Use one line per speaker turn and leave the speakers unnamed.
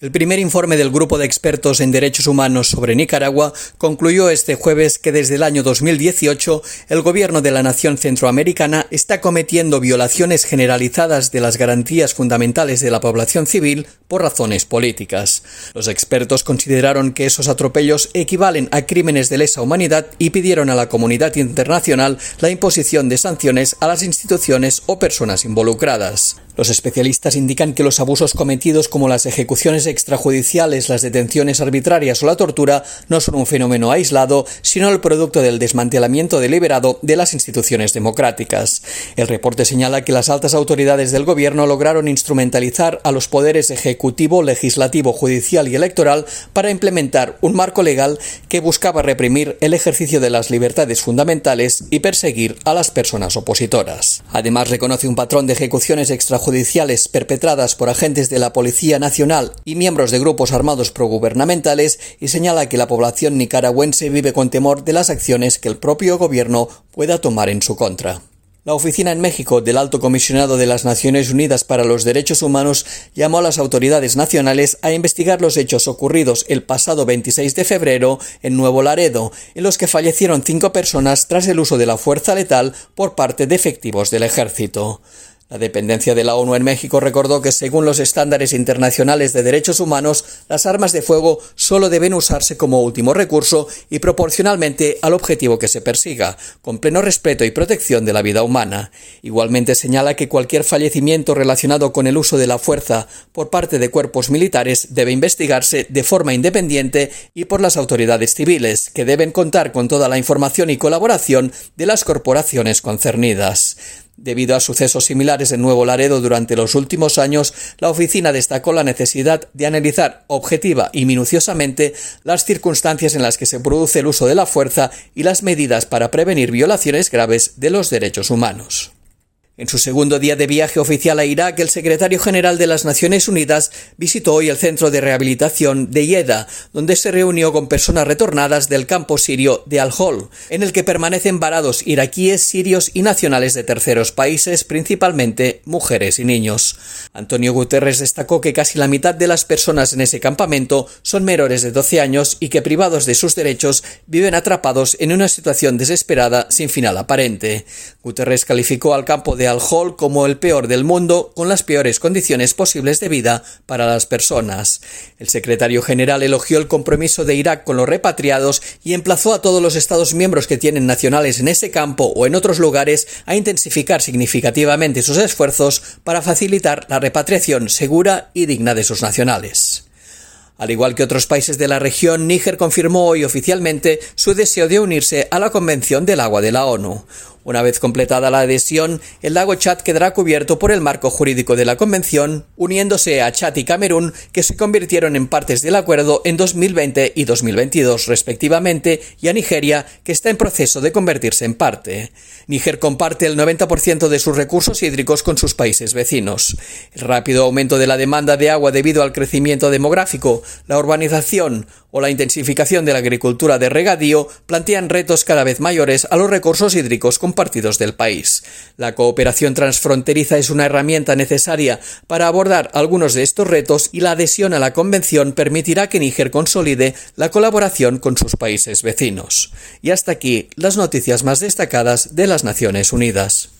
El primer informe del Grupo de Expertos en Derechos Humanos sobre Nicaragua concluyó este jueves que desde el año 2018 el gobierno de la nación centroamericana está cometiendo violaciones generalizadas de las garantías fundamentales de la población civil por razones políticas. Los expertos consideraron que esos atropellos equivalen a crímenes de lesa humanidad y pidieron a la comunidad internacional la imposición de sanciones a las instituciones o personas involucradas. Los especialistas indican que los abusos cometidos como las ejecuciones extrajudiciales, las detenciones arbitrarias o la tortura no son un fenómeno aislado, sino el producto del desmantelamiento deliberado de las instituciones democráticas. El reporte señala que las altas autoridades del gobierno lograron instrumentalizar a los poderes ejecutivo, legislativo, judicial y electoral para implementar un marco legal que buscaba reprimir el ejercicio de las libertades fundamentales y perseguir a las personas opositoras. Además, reconoce un patrón de ejecuciones extrajudiciales perpetradas por agentes de la Policía Nacional y miembros de grupos armados progubernamentales y señala que la población nicaragüense vive con temor de las acciones que el propio gobierno pueda tomar en su contra. La oficina en México del Alto Comisionado de las Naciones Unidas para los Derechos Humanos llamó a las autoridades nacionales a investigar los hechos ocurridos el pasado 26 de febrero en Nuevo Laredo, en los que fallecieron cinco personas tras el uso de la fuerza letal por parte de efectivos del ejército. La dependencia de la ONU en México recordó que según los estándares internacionales de derechos humanos, las armas de fuego solo deben usarse como último recurso y proporcionalmente al objetivo que se persiga, con pleno respeto y protección de la vida humana. Igualmente señala que cualquier fallecimiento relacionado con el uso de la fuerza por parte de cuerpos militares debe investigarse de forma independiente y por las autoridades civiles, que deben contar con toda la información y colaboración de las corporaciones concernidas. Debido a sucesos similares en Nuevo Laredo durante los últimos años, la oficina destacó la necesidad de analizar objetiva y minuciosamente las circunstancias en las que se produce el uso de la fuerza y las medidas para prevenir violaciones graves de los derechos humanos. En su segundo día de viaje oficial a Irak, el secretario general de las Naciones Unidas visitó hoy el centro de rehabilitación de Yeda, donde se reunió con personas retornadas del campo sirio de Al-Hol, en el que permanecen varados iraquíes, sirios y nacionales de terceros países, principalmente mujeres y niños. Antonio Guterres destacó que casi la mitad de las personas en ese campamento son menores de 12 años y que privados de sus derechos viven atrapados en una situación desesperada sin final aparente. Guterres calificó al campo de al como el peor del mundo, con las peores condiciones posibles de vida para las personas. El secretario general elogió el compromiso de Irak con los repatriados y emplazó a todos los Estados miembros que tienen nacionales en ese campo o en otros lugares a intensificar significativamente sus esfuerzos para facilitar la repatriación segura y digna de sus nacionales. Al igual que otros países de la región, Níger confirmó hoy oficialmente su deseo de unirse a la Convención del Agua de la ONU. Una vez completada la adhesión, el lago Chad quedará cubierto por el marco jurídico de la Convención, uniéndose a Chad y Camerún, que se convirtieron en partes del acuerdo en 2020 y 2022 respectivamente, y a Nigeria, que está en proceso de convertirse en parte. Níger comparte el 90% de sus recursos hídricos con sus países vecinos. El rápido aumento de la demanda de agua debido al crecimiento demográfico, la urbanización o la intensificación de la agricultura de regadío plantean retos cada vez mayores a los recursos hídricos compartidos del país. La cooperación transfronteriza es una herramienta necesaria para abordar algunos de estos retos y la adhesión a la Convención permitirá que Níger consolide la colaboración con sus países vecinos. Y hasta aquí las noticias más destacadas de las Naciones Unidas.